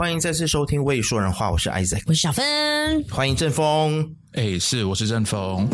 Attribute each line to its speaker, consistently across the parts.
Speaker 1: 欢迎再次收听《未说人话》，我是 Isaac，
Speaker 2: 我是小芬，
Speaker 1: 欢迎阵风。
Speaker 3: 哎，是，我是阵风。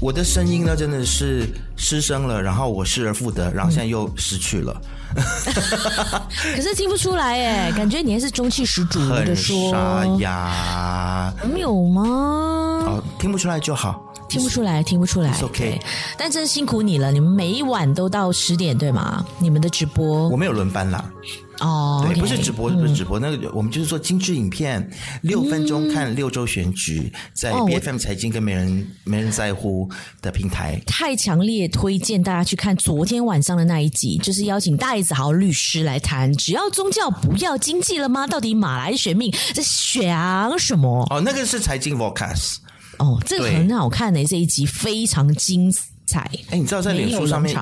Speaker 1: 我的声音呢，真的是失声了，然后我失而复得，然后现在又失去了。
Speaker 2: 可是听不出来耶，感觉你还是中气十足的说。
Speaker 1: 沙哑？
Speaker 2: 没有吗？
Speaker 1: 哦，听不出来就好，
Speaker 2: 听不出来，听不出来。
Speaker 1: OK，
Speaker 2: 但真辛苦你了，你们每一晚都到十点对吗？你们的直播
Speaker 1: 我没有轮班啦。
Speaker 2: 哦，
Speaker 1: 对
Speaker 2: ，okay,
Speaker 1: 不是直播，不是直播，嗯、那个我们就是做精致影片，六分钟看六周选举，嗯、在 BFM 财经跟没人、哦、没人在乎的平台。太
Speaker 2: 强烈推荐大家去看昨天晚上的那一集，就是邀请戴子豪律师来谈，只要宗教不要经济了吗？到底马来选命在想什么？
Speaker 1: 哦，那个是财经 Vocus
Speaker 2: 哦，这个很好看的、欸、这一集非常精彩。哎，
Speaker 1: 你知道在脸书上面，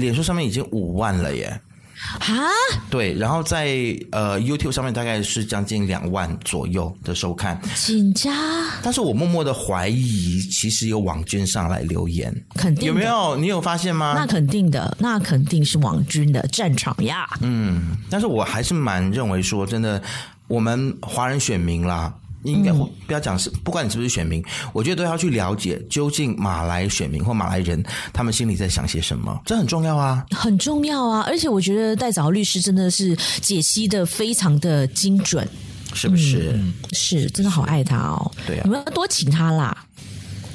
Speaker 1: 脸书上面已经五万了耶。
Speaker 2: 啊，
Speaker 1: 对，然后在呃 YouTube 上面大概是将近两万左右的收看，
Speaker 2: 紧张。
Speaker 1: 但是我默默的怀疑，其实有网军上来留言，
Speaker 2: 肯定有没
Speaker 1: 有？你有发现吗？
Speaker 2: 那肯定的，那肯定是网军的战场呀。
Speaker 1: 嗯，但是我还是蛮认为说，真的，我们华人选民啦。应该不要讲是，不管你是不是选民，我觉得都要去了解究竟马来选民或马来人他们心里在想些什么，这很重要啊，
Speaker 2: 很重要啊！而且我觉得戴子豪律师真的是解析的非常的精准，
Speaker 1: 是不是？
Speaker 2: 嗯、是，真的好爱他哦。
Speaker 1: 对啊，
Speaker 2: 你们要多请他啦。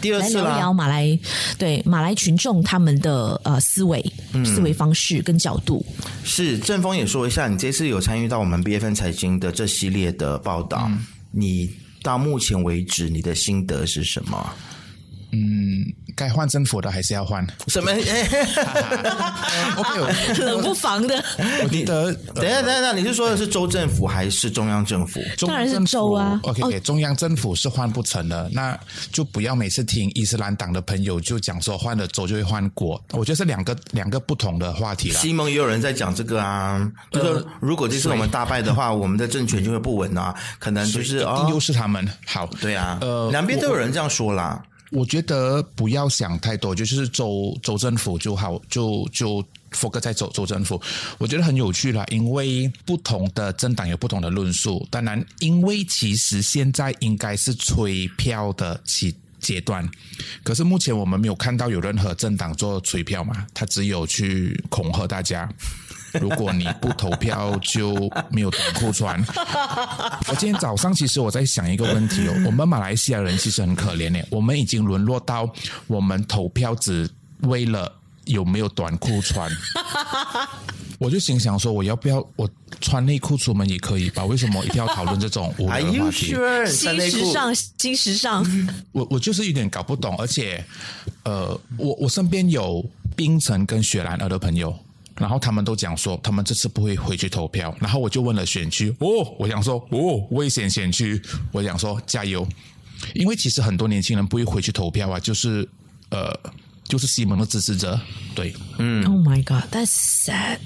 Speaker 1: 第二次
Speaker 2: 来聊聊马来对马来群众他们的呃思维、嗯、思维方式跟角度。
Speaker 1: 是，正峰也说一下，你这次有参与到我们 B F N 财经的这系列的报道。嗯你到目前为止，你的心得是什么？
Speaker 3: 嗯，该换政府的还是要换。
Speaker 1: 什么？
Speaker 2: OK，冷不防的。
Speaker 3: 我记得，
Speaker 1: 等一下，等一下，你是说的是州政府还是中央政府？
Speaker 2: 当然是州啊。
Speaker 3: OK，给中央政府是换不成的，那就不要每次听伊斯兰党的朋友就讲说换了州就会换国。我觉得是两个两个不同的话题了。
Speaker 1: 西蒙也有人在讲这个啊，就是如果这次我们大败的话，我们的政权就会不稳啊，可能就是
Speaker 3: 一定又是他们。好，
Speaker 1: 对啊，呃，两边都有人这样说啦。
Speaker 3: 我觉得不要想太多，就是州州政府就好，就就福哥在州州政府。我觉得很有趣啦，因为不同的政党有不同的论述。当然，因为其实现在应该是催票的期阶段，可是目前我们没有看到有任何政党做催票嘛，他只有去恐吓大家。如果你不投票，就没有短裤穿。我今天早上其实我在想一个问题哦，我们马来西亚人其实很可怜诶，我们已经沦落到我们投票只为了有没有短裤穿。我就心想说，我要不要我穿内裤出门也可以吧？为什么一定要讨论这种无聊的话题
Speaker 2: ？Sure? 新时尚，新时尚。
Speaker 3: 我我就是有点搞不懂，而且呃，我我身边有冰城跟雪兰莪的朋友。然后他们都讲说，他们这次不会回去投票。然后我就问了选区，哦，我想说，哦，危险选区，我想说加油，因为其实很多年轻人不会回去投票啊，就是呃，就是西蒙的支持者，对，
Speaker 1: 嗯
Speaker 2: ，Oh my God，that's sad。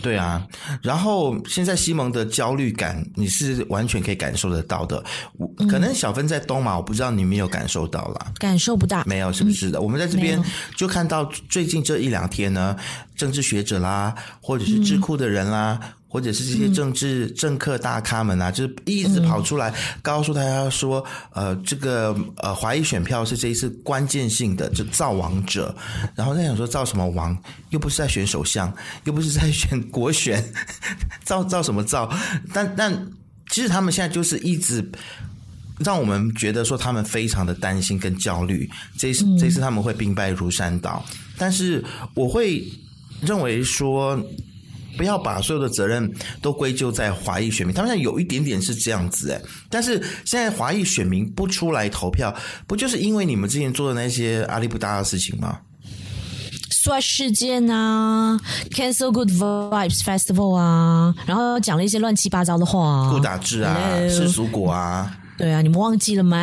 Speaker 1: 对啊，然后现在西蒙的焦虑感，你是完全可以感受得到的。我可能小芬在东马，我不知道你没有感受到啦，
Speaker 2: 感受不到，
Speaker 1: 没有，是不是的？嗯、我们在这边就看到最近这一两天呢，政治学者啦，或者是智库的人啦。嗯或者是这些政治政客大咖们啊，就是一直跑出来告诉大家说，呃，这个呃华裔选票是这一次关键性的，就造王者。然后在想说造什么王？又不是在选首相，又不是在选国选，造造什么造？但但其实他们现在就是一直让我们觉得说他们非常的担心跟焦虑。这次这次他们会兵败如山倒，但是我会认为说。不要把所有的责任都归咎在华裔选民，他们现在有一点点是这样子诶，但是现在华裔选民不出来投票，不就是因为你们之前做的那些阿里不搭的事情吗？
Speaker 2: 刷事件啊，cancel good vibes festival 啊，然后讲了一些乱七八糟的话，
Speaker 1: 顾打字啊，世俗果啊，
Speaker 2: 对啊，你们忘记了吗？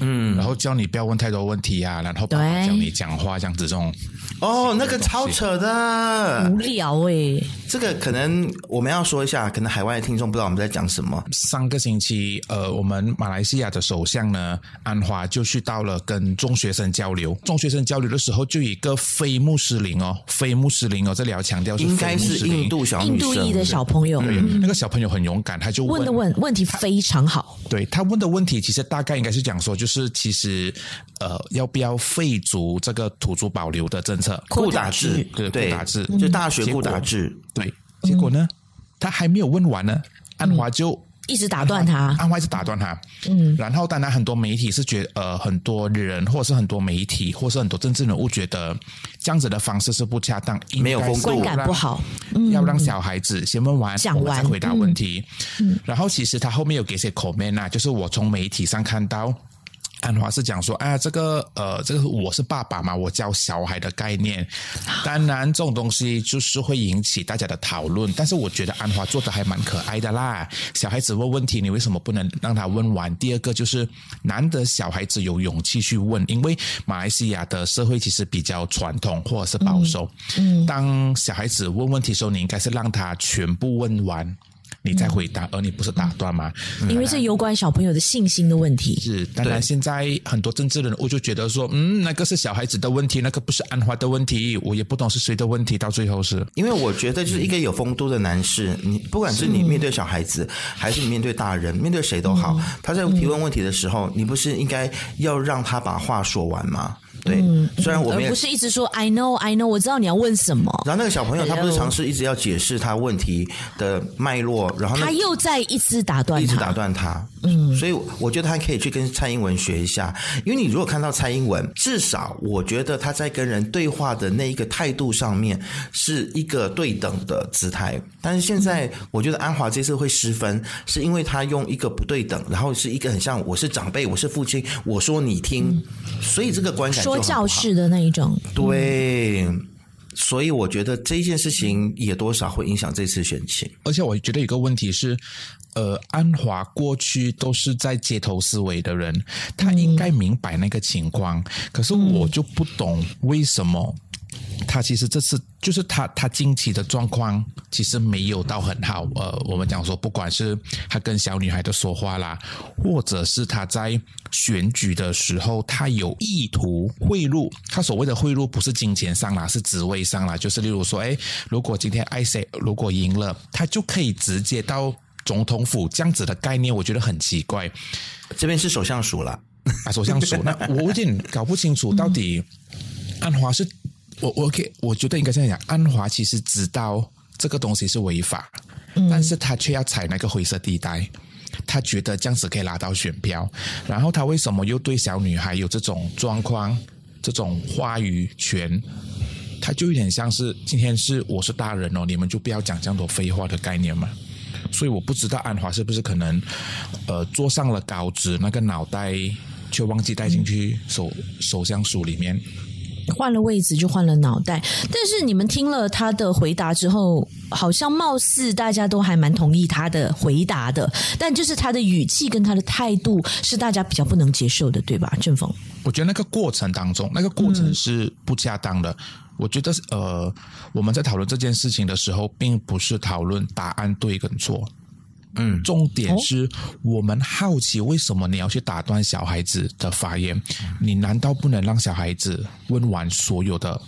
Speaker 1: 嗯，
Speaker 3: 然后教你不要问太多问题啊，然后爸爸教你讲话这样子这种。
Speaker 1: 哦，那个超扯的，
Speaker 2: 无聊诶、欸。
Speaker 1: 这个可能我们要说一下，可能海外的听众不知道我们在讲什么。
Speaker 3: 上个星期，呃，我们马来西亚的首相呢，安华就去到了跟中学生交流。中学生交流的时候，就一个非穆斯林哦，非穆斯林哦，这里要强调是应该是
Speaker 1: 印度小女生，
Speaker 2: 印度裔的小朋友。
Speaker 3: 对，那个小朋友很勇敢，他就问，
Speaker 2: 问的问问题非常好。
Speaker 3: 对，他问的问题，其实大概应该是讲说，就是其实呃，要不要废除这个土著保留的政策？
Speaker 1: 库达制，
Speaker 3: 对，库达制，
Speaker 1: 就大学库达制。对，
Speaker 3: 结果呢，他还没有问完呢，安华就
Speaker 2: 一直打断他，
Speaker 3: 安华一直打断他。嗯，然后当然很多媒体是觉得，呃，很多人或者是很多媒体，或是很多政治人物觉得这样子的方式是不恰当，
Speaker 1: 没有风度，
Speaker 2: 观感不好。
Speaker 3: 要让小孩子先问完，讲完再回答问题。嗯，然后其实他后面有给些 comment 啊，就是我从媒体上看到。安华是讲说，哎呀，这个呃，这个我是爸爸嘛，我教小孩的概念，当然这种东西就是会引起大家的讨论。但是我觉得安华做的还蛮可爱的啦。小孩子问问题，你为什么不能让他问完？第二个就是难得小孩子有勇气去问，因为马来西亚的社会其实比较传统或者是保守。嗯，当小孩子问问题的时候，你应该是让他全部问完。你在回答，而你不是打断吗？
Speaker 2: 因为这有关小朋友的信心的问题。
Speaker 3: 是，当然现在很多政治人物就觉得说，嗯，那个是小孩子的问题，那个不是安华的问题，我也不懂是谁的问题。到最后是，
Speaker 1: 因为我觉得就是一个有风度的男士，你不管是你面对小孩子，还是你面对大人，面对谁都好，他在提问问题的时候，你不是应该要让他把话说完吗？对，虽然我们
Speaker 2: 不是一直说 I know I know，我知道你要问什么。
Speaker 1: 然后那个小朋友他不是尝试一直要解释他问题的脉络，然后他
Speaker 2: 又再一次打断，
Speaker 1: 一直打断他。嗯，所以我觉得他可以去跟蔡英文学一下，因为你如果看到蔡英文，至少我觉得他在跟人对话的那一个态度上面是一个对等的姿态。但是现在我觉得安华这次会失分，是因为他用一个不对等，然后是一个很像我是长辈，我是父亲，我说你听，所以这个观感。
Speaker 2: 说教式的那一种，
Speaker 1: 对，所以我觉得这件事情也多少会影响这次选情。
Speaker 3: 而且我觉得有个问题是，呃，安华过去都是在街头思维的人，他应该明白那个情况，可是我就不懂为什么。他其实这次就是他他近期的状况其实没有到很好，呃，我们讲说不管是他跟小女孩的说话啦，或者是他在选举的时候，他有意图贿赂。他所谓的贿赂不是金钱上啦，是职位上啦，就是例如说，哎，如果今天爱谁如果赢了，他就可以直接到总统府这样子的概念，我觉得很奇怪。
Speaker 1: 这边是首相署了
Speaker 3: 啊，首相署，那 我有点搞不清楚到底安华是。我我可以，我觉得应该这样讲。安华其实知道这个东西是违法，嗯、但是他却要踩那个灰色地带。他觉得这样子可以拿到选票，然后他为什么又对小女孩有这种状况、这种话语权？他就有点像是今天是我是大人哦，你们就不要讲这样多废话的概念嘛。所以我不知道安华是不是可能呃坐上了高职，那个脑袋却忘记带进去手手相署里面。
Speaker 2: 换了位置就换了脑袋，但是你们听了他的回答之后，好像貌似大家都还蛮同意他的回答的，但就是他的语气跟他的态度是大家比较不能接受的，对吧？正峰，
Speaker 3: 我觉得那个过程当中，那个过程是不恰当的。嗯、我觉得呃，我们在讨论这件事情的时候，并不是讨论答案对跟错。嗯，重点是我们好奇为什么你要去打断小孩子的发言？你难道不能让小孩子问完所有的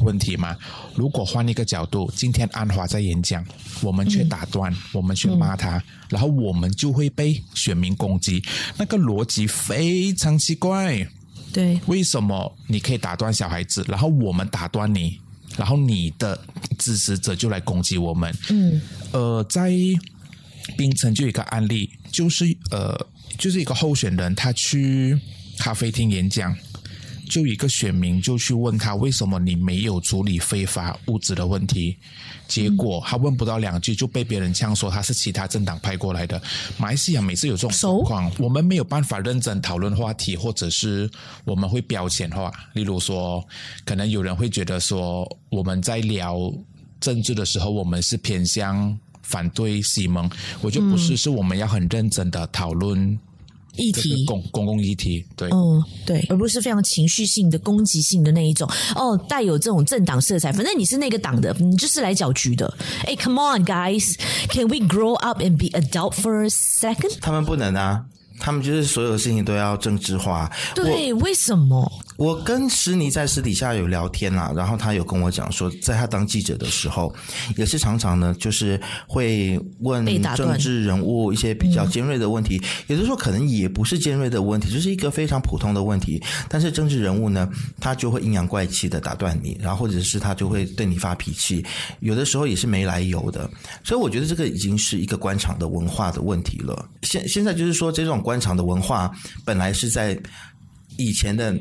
Speaker 3: 问题吗？如果换一个角度，今天安华在演讲，我们却打断，嗯、我们去骂他，嗯、然后我们就会被选民攻击，那个逻辑非常奇怪。
Speaker 2: 对，
Speaker 3: 为什么你可以打断小孩子，然后我们打断你，然后你的支持者就来攻击我们？嗯，呃，在。冰城就有一个案例，就是呃，就是一个候选人，他去咖啡厅演讲，就一个选民就去问他，为什么你没有处理非法物质的问题？结果他问不到两句就被别人呛说他是其他政党派过来的。马来西亚每次有这种情况，我们没有办法认真讨论话题，或者是我们会标签化，例如说，可能有人会觉得说我们在聊政治的时候，我们是偏向。反对西蒙，我就不是，是我们要很认真的讨论
Speaker 2: 议题，
Speaker 3: 公公共议题，对，
Speaker 2: 嗯，对，而不是非常情绪性的、攻击性的那一种。哦，带有这种政党色彩，反正你是那个党的，你就是来搅局的。哎，Come on, guys, can we grow up and be adult for a second？
Speaker 1: 他们不能啊。他们就是所有事情都要政治化。
Speaker 2: 对，为什么？
Speaker 1: 我跟施妮在私底下有聊天啦，然后他有跟我讲说，在他当记者的时候，也是常常呢，就是会问政治人物一些比较尖锐的问题，也就是说，可能也不是尖锐的问题，就是一个非常普通的问题。但是政治人物呢，他就会阴阳怪气的打断你，然后或者是他就会对你发脾气，有的时候也是没来由的。所以我觉得这个已经是一个官场的文化的问题了。现现在就是说这种。官场的文化本来是在以前的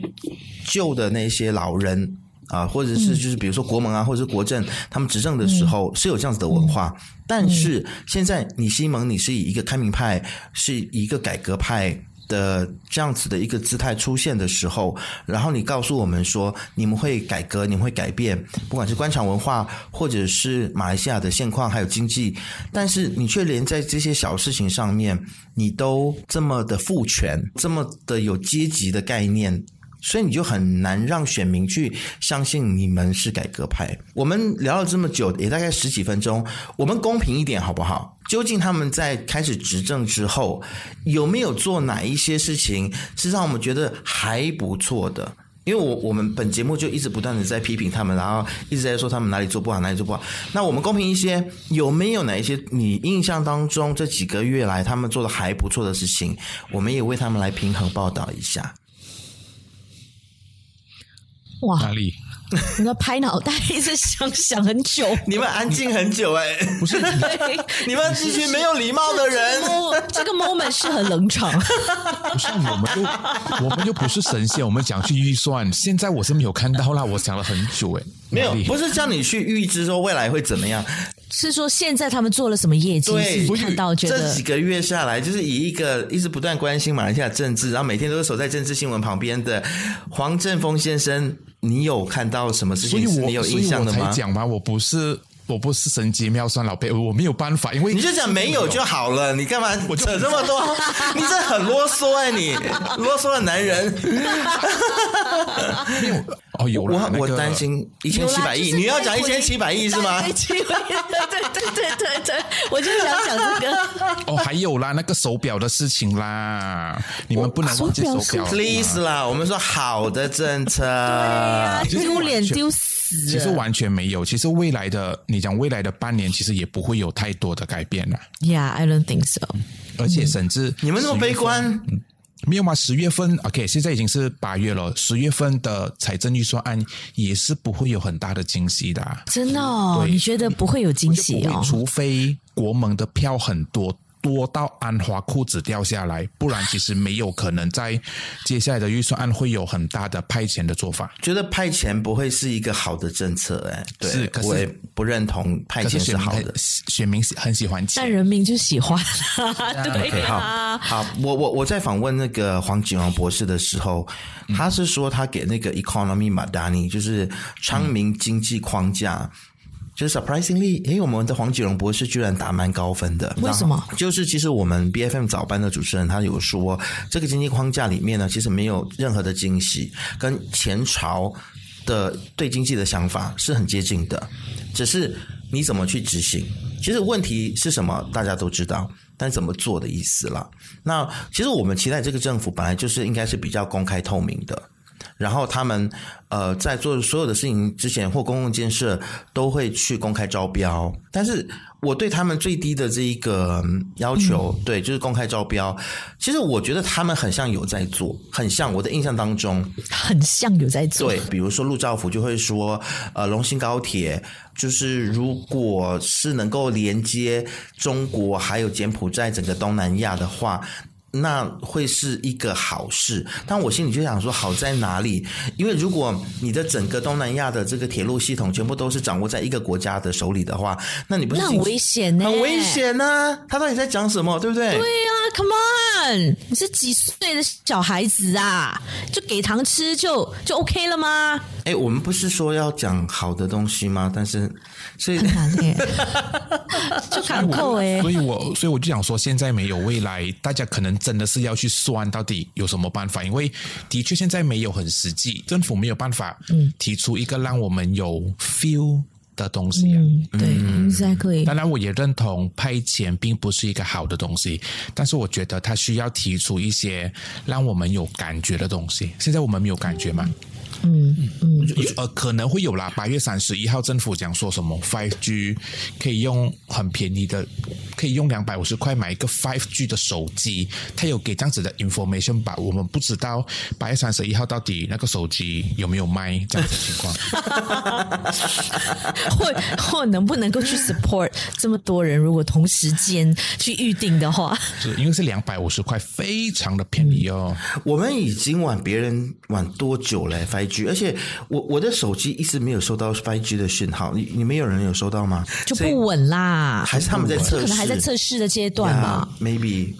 Speaker 1: 旧的那些老人啊，或者是就是比如说国盟啊，或者是国政他们执政的时候是有这样子的文化，但是现在你西蒙你是以一个开明派，是一个改革派。的这样子的一个姿态出现的时候，然后你告诉我们说你们会改革，你们会改变，不管是官场文化，或者是马来西亚的现况，还有经济，但是你却连在这些小事情上面，你都这么的父权，这么的有阶级的概念。所以你就很难让选民去相信你们是改革派。我们聊了这么久，也大概十几分钟，我们公平一点好不好？究竟他们在开始执政之后，有没有做哪一些事情是让我们觉得还不错的？因为我我们本节目就一直不断的在批评他们，然后一直在说他们哪里做不好，哪里做不好。那我们公平一些，有没有哪一些你印象当中这几个月来他们做的还不错的事情？我们也为他们来平衡报道一下。
Speaker 2: 哇！
Speaker 3: 哪里？
Speaker 2: 你要拍脑袋，一直想想很久。
Speaker 1: 你们安静很久哎、欸，不是？你们 这群没有礼貌的人。
Speaker 2: 这个 moment 是很冷场。
Speaker 3: 不是我们就 我们就不是神仙，我们讲去预算。现在我是没有看到啦，我想了很久哎，
Speaker 1: 没有，不是叫你去预知说未来会怎么样。
Speaker 2: 是说现在他们做了什么业绩？
Speaker 1: 对，
Speaker 2: 是看到觉得
Speaker 1: 这几个月下来，就是以一个一直不断关心马来西亚政治，然后每天都是守在政治新闻旁边的黄振峰先生，你有看到什么事情是你有印象的吗？
Speaker 3: 我才讲吧？我不是。我不是神机妙算老辈，我没有办法，因为
Speaker 1: 你就讲没有就好了，你干嘛扯这么多？你这很啰嗦哎，你啰嗦的男人。
Speaker 3: 没有哦，有
Speaker 1: 我我担心一千七百亿，你要讲一千七百亿是吗？
Speaker 2: 对对对对对对，我就想讲这个。
Speaker 3: 哦，还有啦，那个手表的事情啦，你们不能忘记手表
Speaker 1: ，please 啦，我们说好的政策，对
Speaker 2: 呀，丢脸丢死。
Speaker 3: 其实完全没有，其实未来的你讲未来的半年，其实也不会有太多的改变了。
Speaker 2: Yeah, I don't think so。
Speaker 3: 而且甚至
Speaker 1: 你们那么悲观，
Speaker 3: 嗯，没有吗？十月份，OK，现在已经是八月了，十月份的财政预算案也是不会有很大的惊喜的。
Speaker 2: 真的哦？你觉得不会有惊喜哦？
Speaker 3: 除非国盟的票很多。多到安华裤子掉下来，不然其实没有可能在接下来的预算案会有很大的派钱的做法。
Speaker 1: 觉得派钱不会是一个好的政策，哎，对，
Speaker 3: 是，可是
Speaker 1: 我也不认同派钱是好的。
Speaker 3: 选民很喜欢钱，
Speaker 2: 但人民就喜欢。对
Speaker 1: ，okay, 好，好，我我我在访问那个黄景荣博士的时候，他是说他给那个 Economy Madani，就是昌明经济框架。嗯就是 surprisingly，诶，我们的黄锦荣博士居然打蛮高分的。
Speaker 2: 为什么？
Speaker 1: 就是其实我们 BFM 早班的主持人他有说，这个经济框架里面呢，其实没有任何的惊喜，跟前朝的对经济的想法是很接近的，只是你怎么去执行。其实问题是什么，大家都知道，但怎么做的意思了。那其实我们期待这个政府本来就是应该是比较公开透明的。然后他们呃在做所有的事情之前或公共建设都会去公开招标，但是我对他们最低的这一个要求，嗯、对，就是公开招标。其实我觉得他们很像有在做，很像我的印象当中
Speaker 2: 很像有在做。
Speaker 1: 对，比如说陆兆福就会说，呃，龙兴高铁就是如果是能够连接中国还有柬埔寨整个东南亚的话。那会是一个好事，但我心里就想说，好在哪里？因为如果你的整个东南亚的这个铁路系统全部都是掌握在一个国家的手里的话，那你不是很
Speaker 2: 危险呢？
Speaker 1: 很危险呢！他到底在讲什么？对不对？
Speaker 2: 对呀，Come on，你是几岁的小孩子啊？就给糖吃就就 OK 了吗？
Speaker 1: 哎，我们不是说要讲好的东西吗？但是所以
Speaker 2: 很难耶，就卡扣哎。
Speaker 3: 所以我所以我就想说，现在没有未来，大家可能真的是要去算到底有什么办法，因为的确现在没有很实际，政府没有办法提出一个让我们有 feel。的东西啊，
Speaker 2: 嗯、对，应该可以。
Speaker 3: 当然，我也认同派钱并不是一个好的东西，但是我觉得他需要提出一些让我们有感觉的东西。现在我们没有感觉吗？
Speaker 2: 嗯嗯嗯，
Speaker 3: 呃，可能会有啦。八月三十一号，政府讲说什么 Five G 可以用很便宜的，可以用两百五十块买一个 Five G 的手机。他有给这样子的 information 吧？我们不知道八月三十一号到底那个手机有没有卖这样子的情况，
Speaker 2: 或或能不能够去 support 这么多人？如果同时间去预定的话，
Speaker 3: 是因为是两百五十块，非常的便宜哦。
Speaker 1: 我们已经晚别人晚多久嘞？Five G，而且我我的手机一直没有收到 5G 的讯号，你你们有人有收到吗？
Speaker 2: 就不稳啦，
Speaker 1: 还是他们在测试？
Speaker 2: 可能还在测试的阶段吧。
Speaker 1: Yeah, maybe，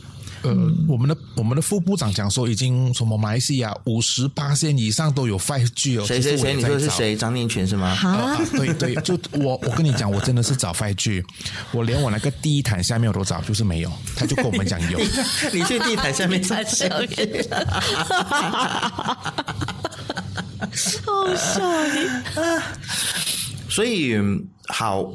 Speaker 3: 呃，我们的我们的副部长讲说，已经什么马来西亚五十八线以上都有 5G 哦。
Speaker 1: 谁谁谁？你说是谁？张念群是吗？
Speaker 2: 啊、
Speaker 3: 呃，对对，就我我跟你讲，我真的是找 5G，我连我那个地毯下面我都找，就是没有。他就跟我们讲有，
Speaker 1: 你去地毯下面找。
Speaker 2: 好笑啊！
Speaker 1: 所以好，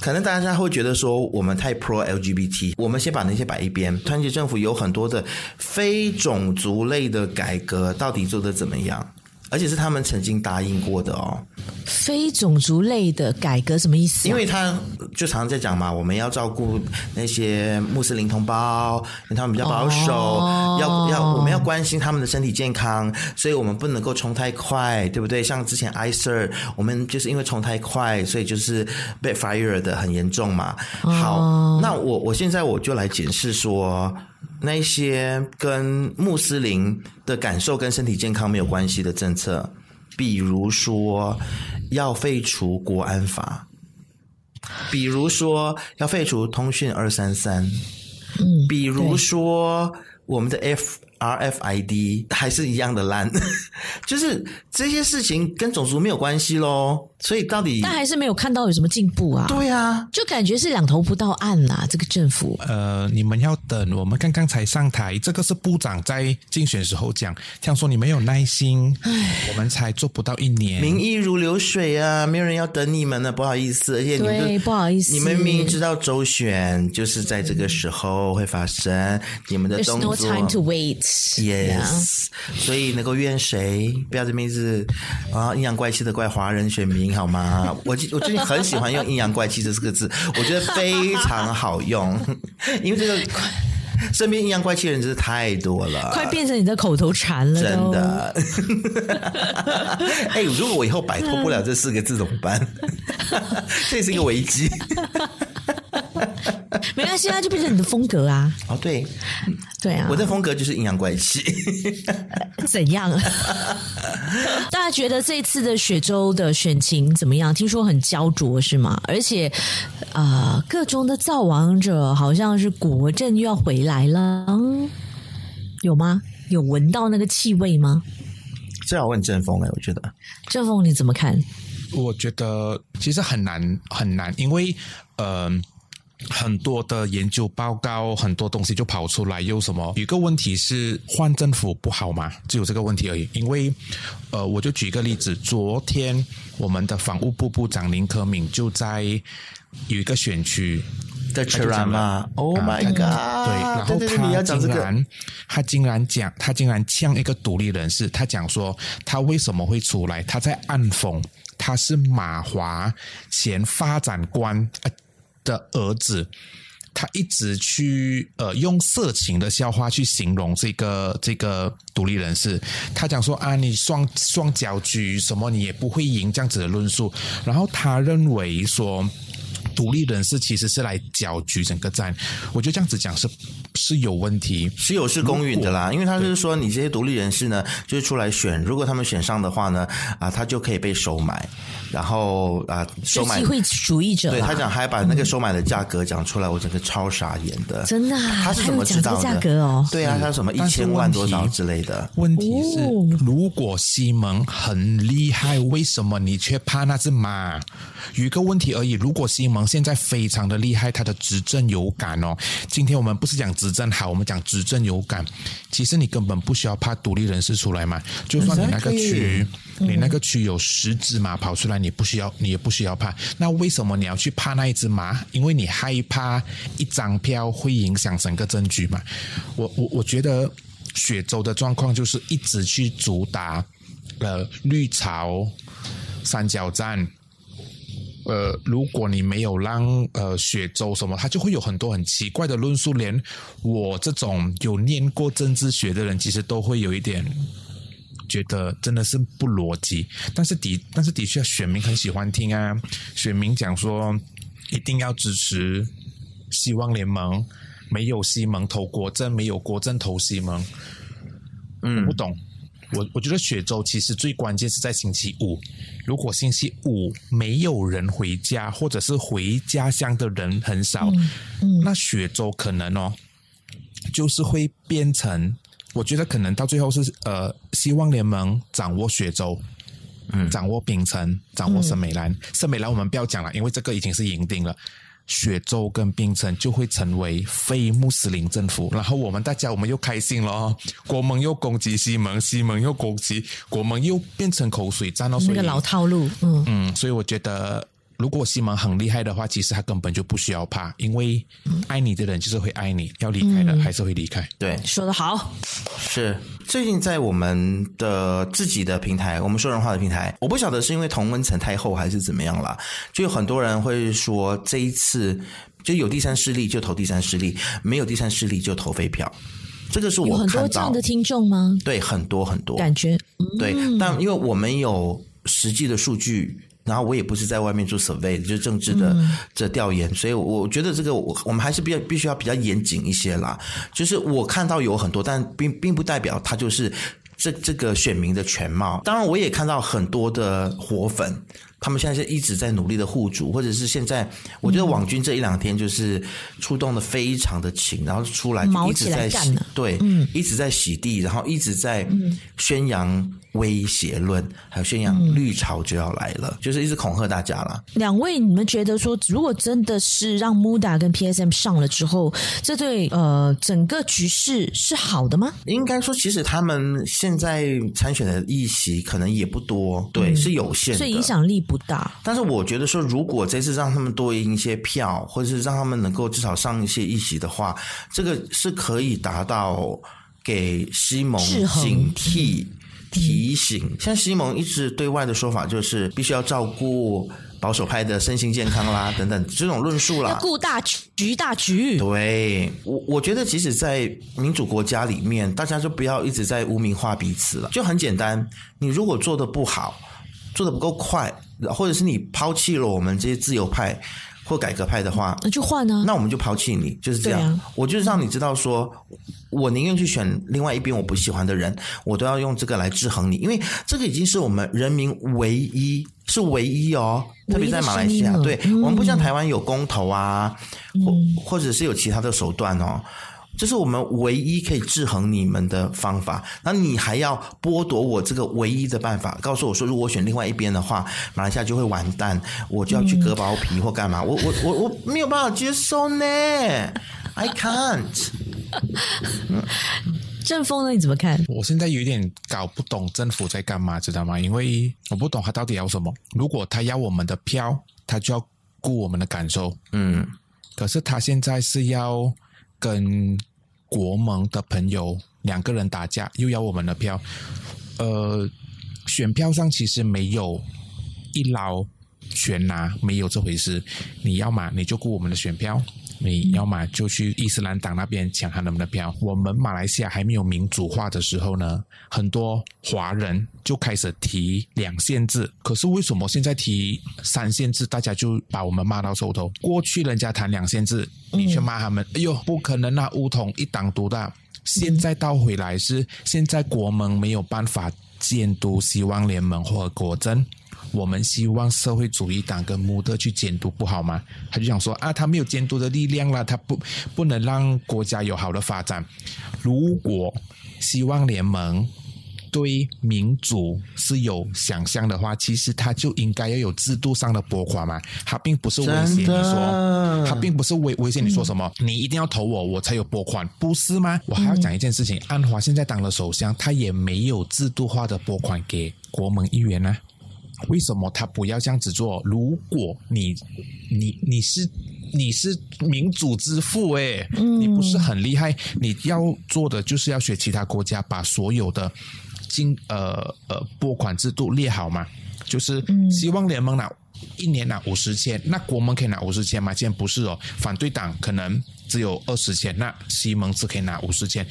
Speaker 1: 可能大家会觉得说我们太 pro LGBT，我们先把那些摆一边。团结政府有很多的非种族类的改革，到底做得怎么样？而且是他们曾经答应过的哦。
Speaker 2: 非种族类的改革什么意思啊？
Speaker 1: 因为他就常常在讲嘛，我们要照顾那些穆斯林同胞，因为他们比较保守，哦、要要我们要关心他们的身体健康，所以我们不能够冲太快，对不对？像之前 ISER，我们就是因为冲太快，所以就是被 fire 的很严重嘛。好，哦、那我我现在我就来解释说。那些跟穆斯林的感受跟身体健康没有关系的政策，比如说要废除国安法，比如说要废除通讯二三三，嗯，比如说我们的 F。RFID 还是一样的烂，就是这些事情跟种族没有关系喽，所以到底
Speaker 2: 但还是没有看到有什么进步啊？
Speaker 1: 对啊，
Speaker 2: 就感觉是两头不到岸啦。这个政府，
Speaker 3: 呃，你们要等，我们刚刚才上台，这个是部长在竞选时候讲，这样说你没有耐心，唉我们才做不到一年，
Speaker 1: 民意如流水啊，没有人要等你们呢，不好意思，而且你们
Speaker 2: 对不好意思，
Speaker 1: 你们明明知道周选就是在这个时候会发生，你们的动作
Speaker 2: There's no time to wait.
Speaker 1: Yes，所以能够怨谁？不要这么一直啊阴阳怪气的怪华人选民好吗？我我最近很喜欢用阴阳怪气这四个字，我觉得非常好用，因为这个身边阴阳怪气的人真是太多了，
Speaker 2: 快变成你的口头禅了。
Speaker 1: 真的，哎，如果我以后摆脱不了这四个字怎么办？这是一个危机。
Speaker 2: 没关系啊，就变成你的风格啊！
Speaker 1: 哦，对，
Speaker 2: 对啊，
Speaker 1: 我的风格就是阴阳怪气。
Speaker 2: 怎样？大家觉得这次的雪州的选情怎么样？听说很焦灼是吗？而且啊、呃，各中的造王者好像是国政又要回来了，有吗？有闻到那个气味吗？
Speaker 1: 这要问阵风哎，我觉得
Speaker 2: 阵风你怎么看？
Speaker 3: 我觉得其实很难很难，因为呃。很多的研究报告，很多东西就跑出来，又什么？有一个问题是换政府不好吗？只有这个问题而已。因为，呃，我就举一个例子，昨天我们的房屋部部长林可敏就在有一个选区
Speaker 1: 的车站嘛，Oh my God！
Speaker 3: 对，然后他竟然他竟然讲，他竟然呛一个独立人士，他讲说他为什么会出来？他在暗讽他是马华前发展官。呃的儿子，他一直去呃用色情的笑话去形容这个这个独立人士，他讲说啊，你双双脚举什么你也不会赢这样子的论述，然后他认为说独立人士其实是来搅局整个战，我觉得这样子讲是是有问题，
Speaker 1: 是有失公允的啦。因为他就是说，你这些独立人士呢，就是出来选，如果他们选上的话呢，啊，他就可以被收买，然后啊，收买
Speaker 2: 机会主义者。
Speaker 1: 对，他讲还把那个收买的价格讲出来，嗯、我整个超傻眼的。
Speaker 2: 真的、啊？
Speaker 1: 他是怎么知道的？
Speaker 2: 价格哦？
Speaker 1: 对啊，他什么一千万多少之类的？
Speaker 3: 问题是，哦、如果西蒙很厉害，为什么你却怕那只马？有一个问题而已。如果西蒙现在非常的厉害，他的执政有感哦。今天我们不是讲执政好，我们讲执政有感。其实你根本不需要怕独立人士出来嘛。就算你那个区，你那个区有十只马跑出来，你不需要，你也不需要怕。那为什么你要去怕那一只马？因为你害怕一张票会影响整个政局嘛。我我我觉得雪州的状况就是一直去主打呃绿潮三角战。呃，如果你没有让呃雪州什么，他就会有很多很奇怪的论述，连我这种有念过政治学的人，其实都会有一点觉得真的是不逻辑。但是的，但是的确选民很喜欢听啊，选民讲说一定要支持希望联盟，没有西蒙投国政，没有国政投西蒙，嗯，不懂。我我觉得雪州其实最关键是在星期五，如果星期五没有人回家，或者是回家乡的人很少，嗯嗯、那雪州可能哦，就是会变成，我觉得可能到最后是呃，希望联盟掌握雪州，嗯，掌握槟城，掌握森美兰，森、嗯、美兰我们不要讲了，因为这个已经是赢定了。雪州跟槟城就会成为非穆斯林政府，然后我们大家我们又开心了哦，国盟又攻击西盟，西盟又攻击国盟，又变成口水战了，那个
Speaker 2: 老套路，嗯
Speaker 3: 嗯，所以我觉得。如果西蒙很厉害的话，其实他根本就不需要怕，因为爱你的人就是会爱你，要离开的还是会离开。嗯、
Speaker 1: 对，
Speaker 2: 说得好。
Speaker 1: 是最近在我们的自己的平台，我们说人话的平台，我不晓得是因为同温层太厚还是怎么样啦，就有很多人会说这一次就有第三势力就投第三势力，没有第三势力就投废票。这个是我看到
Speaker 2: 很多这样的听众吗？
Speaker 1: 对，很多很多
Speaker 2: 感觉。
Speaker 1: 嗯、对，但因为我们有实际的数据。然后我也不是在外面做 survey，就是政治的这调研，嗯、所以我觉得这个我我们还是比较必须要比较严谨一些啦。就是我看到有很多，但并并不代表他就是这这个选民的全貌。当然，我也看到很多的活粉，他们现在是一直在努力的护主，或者是现在我觉得网军这一两天就是出动的非常的勤，然后出来就一直在洗，对，嗯、一直在洗地，然后一直在宣扬。威胁论，还有宣扬绿潮就要来了，嗯、就是一直恐吓大家了。
Speaker 2: 两位，你们觉得说，如果真的是让 MUDA 跟 PSM 上了之后，这对呃整个局势是好的吗？
Speaker 1: 应该说，其实他们现在参选的议席可能也不多，对，嗯、是有限的，
Speaker 2: 所以影响力不大。
Speaker 1: 但是我觉得说，如果这次让他们多赢一些票，或者是让他们能够至少上一些议席的话，这个是可以达到给西蒙警惕。提醒，像西蒙一直对外的说法就是必须要照顾保守派的身心健康啦，等等这种论述啦。
Speaker 2: 顾大局，大局。
Speaker 1: 对，我我觉得即使在民主国家里面，大家就不要一直在污名化彼此了。就很简单，你如果做的不好，做的不够快，或者是你抛弃了我们这些自由派。或改革派的话，
Speaker 2: 那就换啊。
Speaker 1: 那我们就抛弃你，就是这样。啊、我就是让你知道说，说我宁愿去选另外一边我不喜欢的人，我都要用这个来制衡你，因为这个已经是我们人民唯一，是唯一哦。特别在马来西亚，对、嗯、我们不像台湾有公投啊，嗯、或或者是有其他的手段哦。这是我们唯一可以制衡你们的方法，那你还要剥夺我这个唯一的办法，告诉我说，如果我选另外一边的话，马来西亚就会完蛋，我就要去割包皮或干嘛？嗯、我我我我没有办法接受呢，I can't。
Speaker 2: 政风呢？你怎么看？
Speaker 3: 我现在有点搞不懂政府在干嘛，知道吗？因为我不懂他到底要什么。如果他要我们的票，他就要顾我们的感受。嗯，可是他现在是要。跟国盟的朋友两个人打架，又要我们的票。呃，选票上其实没有一捞全拿，没有这回事。你要嘛，你就顾我们的选票；你要么就去伊斯兰党那边抢他们的票。我们马来西亚还没有民主化的时候呢，很多华人就开始提两县制。可是为什么现在提三县制，大家就把我们骂到臭头？过去人家谈两县制，你却骂他们，哎呦，不可能啊，巫统一党独大。现在倒回来是现在国盟没有办法监督希望联盟或国阵。我们希望社会主义党跟穆特去监督，不好吗？他就想说啊，他没有监督的力量了，他不不能让国家有好的发展。如果希望联盟对民主是有想象的话，其实他就应该要有制度上的拨款嘛。他并不是威胁你说，他并不是威威胁你说什么，你一定要投我，我才有拨款，不是吗？我还要讲一件事情，安华现在当了首相，他也没有制度化的拨款给国盟议员呢。为什么他不要这样子做？如果你你你是你是民主之父诶，你不是很厉害？你要做的就是要学其他国家，把所有的经呃呃拨款制度列好嘛。就是希望联盟拿一年拿五十千，那国盟可以拿五十千吗？现在不是哦，反对党可能只有二十千，那西蒙只可以拿五十千。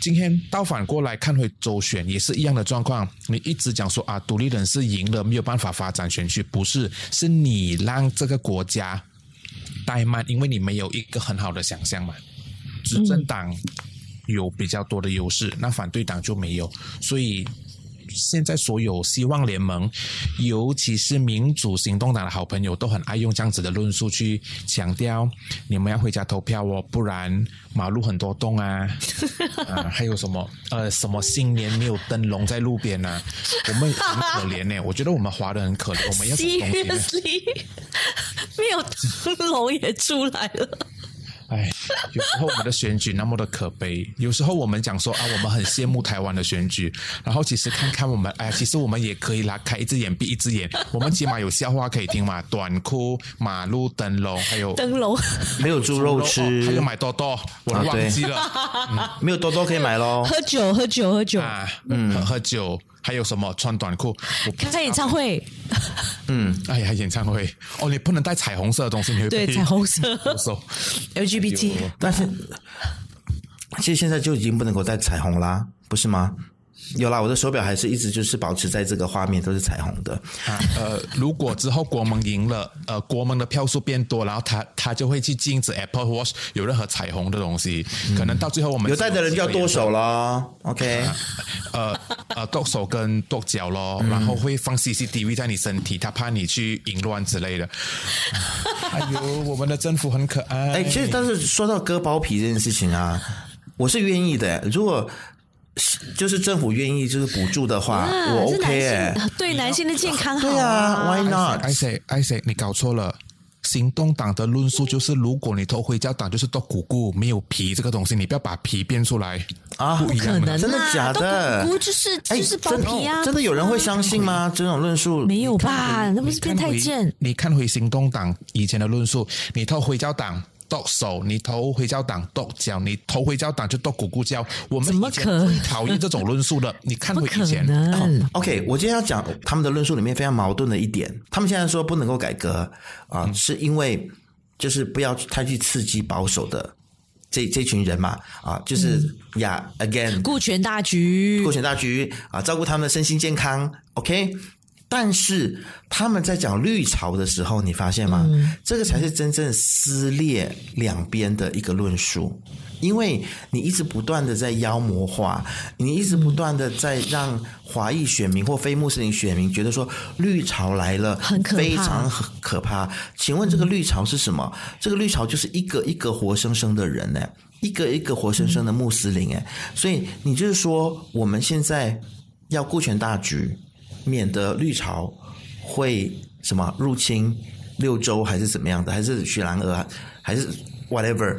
Speaker 3: 今天倒反过来看回周选也是一样的状况，你一直讲说啊，独立人是赢了没有办法发展选区，不是，是你让这个国家怠慢，因为你没有一个很好的想象嘛。执政党有比较多的优势，那反对党就没有，所以。现在所有希望联盟，尤其是民主行动党的好朋友，都很爱用这样子的论述去强调，你们要回家投票哦，不然马路很多洞啊，啊，还有什么呃什么新年没有灯笼在路边啊，我们很可怜呢。我觉得我们华人很可怜，我们要什么东西呢？
Speaker 2: 没有灯笼也出来了。
Speaker 3: 哎，有时候我们的选举那么的可悲，有时候我们讲说啊，我们很羡慕台湾的选举，然后其实看看我们，哎呀，其实我们也可以啦，开一只眼闭一只眼，我们起码有笑话可以听嘛，短裤、马路灯笼，还有
Speaker 2: 灯笼，
Speaker 1: 没有猪肉吃，
Speaker 3: 还有买多多，我都忘记了，啊
Speaker 1: 嗯、没有多多可以买咯。
Speaker 2: 喝酒，喝酒，喝酒。
Speaker 3: 啊，喝酒。还有什么穿短裤？
Speaker 2: 看看演唱会。
Speaker 3: 嗯，哎呀，演唱会哦，你不能带彩虹色的东西，你会
Speaker 2: 对彩虹色。LGBT，
Speaker 1: 但是其实现在就已经不能够带彩虹啦，不是吗？有啦，我的手表还是一直就是保持在这个画面都是彩虹的。
Speaker 3: 啊、呃，如果之后国盟赢了，呃，国盟的票数变多，然后他他就会去禁止 Apple Watch 有任何彩虹的东西，嗯、可能到最后我们
Speaker 1: 有戴的人就要剁手了。OK，
Speaker 3: 呃呃，剁手跟剁脚咯，嗯、然后会放 CCTV 在你身体，他怕你去淫乱之类的。哎呦，我们的政府很可爱。
Speaker 1: 哎，其实但是说到割包皮这件事情啊，我是愿意的。如果就是政府愿意就是补助的话，啊、我 OK 哎，
Speaker 2: 对男性的健康好、啊。
Speaker 1: 对啊，Why not？I
Speaker 3: say I say，你搞错了。行动党的论述就是，如果你投回教党，就是剁骨骨，没有皮这个东西，你不要把皮变出来
Speaker 1: 啊！
Speaker 2: 不可能、啊，
Speaker 1: 真的假的？
Speaker 2: 骨骨就是就是包皮啊！
Speaker 1: 真的有人会相信吗？这种论述
Speaker 2: 没有吧？那不是变态见？
Speaker 3: 你看回行动党以前的论述，你投回教党。剁手，你投回教党剁脚，你投回教党就剁咕咕叫。我们以前最讨厌这种论述的。你看回 以前。
Speaker 2: 哦、
Speaker 1: OK，我今天要讲他们的论述里面非常矛盾的一点。他们现在说不能够改革啊，嗯、是因为就是不要太去刺激保守的这这群人嘛啊，就是呀、嗯 yeah，again，
Speaker 2: 顾全大局，
Speaker 1: 顾全大局啊，照顾他们的身心健康。OK。但是他们在讲绿潮的时候，你发现吗？嗯、这个才是真正撕裂两边的一个论述，因为你一直不断的在妖魔化，你一直不断的在让华裔选民或非穆斯林选民觉得说绿潮来了，
Speaker 2: 很可怕，
Speaker 1: 非常可怕。请问这个绿潮是什么？嗯、这个绿潮就是一个一个活生生的人呢，一个一个活生生的穆斯林哎，所以你就是说我们现在要顾全大局。免得绿潮会什么入侵六州还是怎么样的，还是雪兰莪，还是 whatever。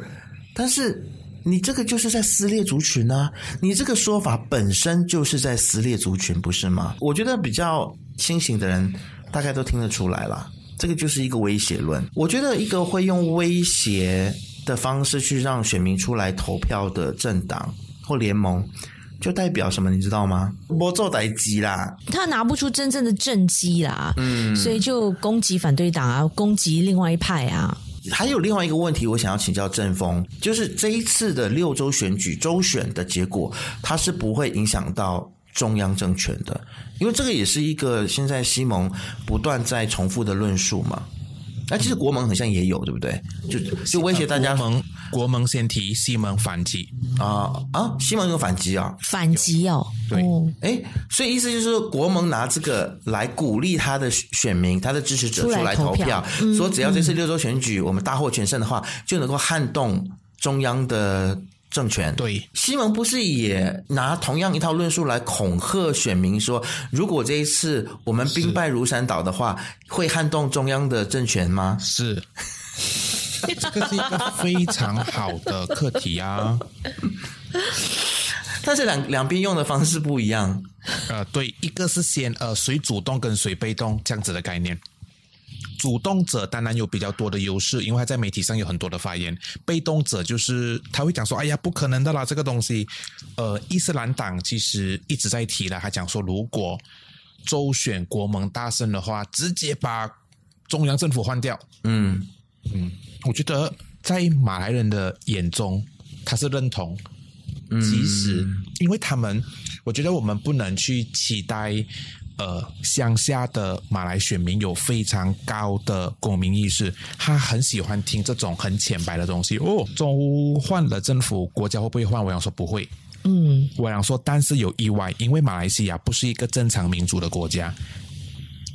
Speaker 1: 但是你这个就是在撕裂族群啊！你这个说法本身就是在撕裂族群，不是吗？我觉得比较清醒的人大概都听得出来了，这个就是一个威胁论。我觉得一个会用威胁的方式去让选民出来投票的政党或联盟。就代表什么，你知道吗？不做代机啦，
Speaker 2: 他拿不出真正的政绩啦，嗯，所以就攻击反对党啊，攻击另外一派啊，
Speaker 1: 还有另外一个问题，我想要请教正风，就是这一次的六州选举州选的结果，它是不会影响到中央政权的，因为这个也是一个现在西蒙不断在重复的论述嘛。那其实国盟好像也有，对不对？就就威胁大家。
Speaker 3: 国盟国盟先提，西蒙反击
Speaker 1: 啊啊！西蒙有反击啊？
Speaker 2: 反击哦。
Speaker 3: 对。
Speaker 1: 哎，所以意思就是说，国盟拿这个来鼓励他的选民、他的支持者出来投票，说只要这次六州选举我们大获全胜的话，就能够撼动中央的。政权。
Speaker 3: 对，
Speaker 1: 西蒙不是也拿同样一套论述来恐吓选民说，如果这一次我们兵败如山倒的话，会撼动中央的政权吗？
Speaker 3: 是，这个是一个非常好的课题啊。
Speaker 1: 但是两两边用的方式不一样。
Speaker 3: 呃，对，一个是先呃谁主动跟谁被动这样子的概念。主动者当然有比较多的优势，因为他在媒体上有很多的发言。被动者就是他会讲说：“哎呀，不可能的啦，这个东西。”呃，伊斯兰党其实一直在提了，他讲说，如果周选国盟大胜的话，直接把中央政府换掉。
Speaker 1: 嗯
Speaker 3: 嗯，我觉得在马来人的眼中，他是认同。其实，因为他们，我觉得我们不能去期待。呃，乡下的马来选民有非常高的公民意识，他很喜欢听这种很浅白的东西。哦，州换了政府，国家会不会换？我想说不会。
Speaker 2: 嗯，
Speaker 3: 我想说，但是有意外，因为马来西亚不是一个正常民主的国家。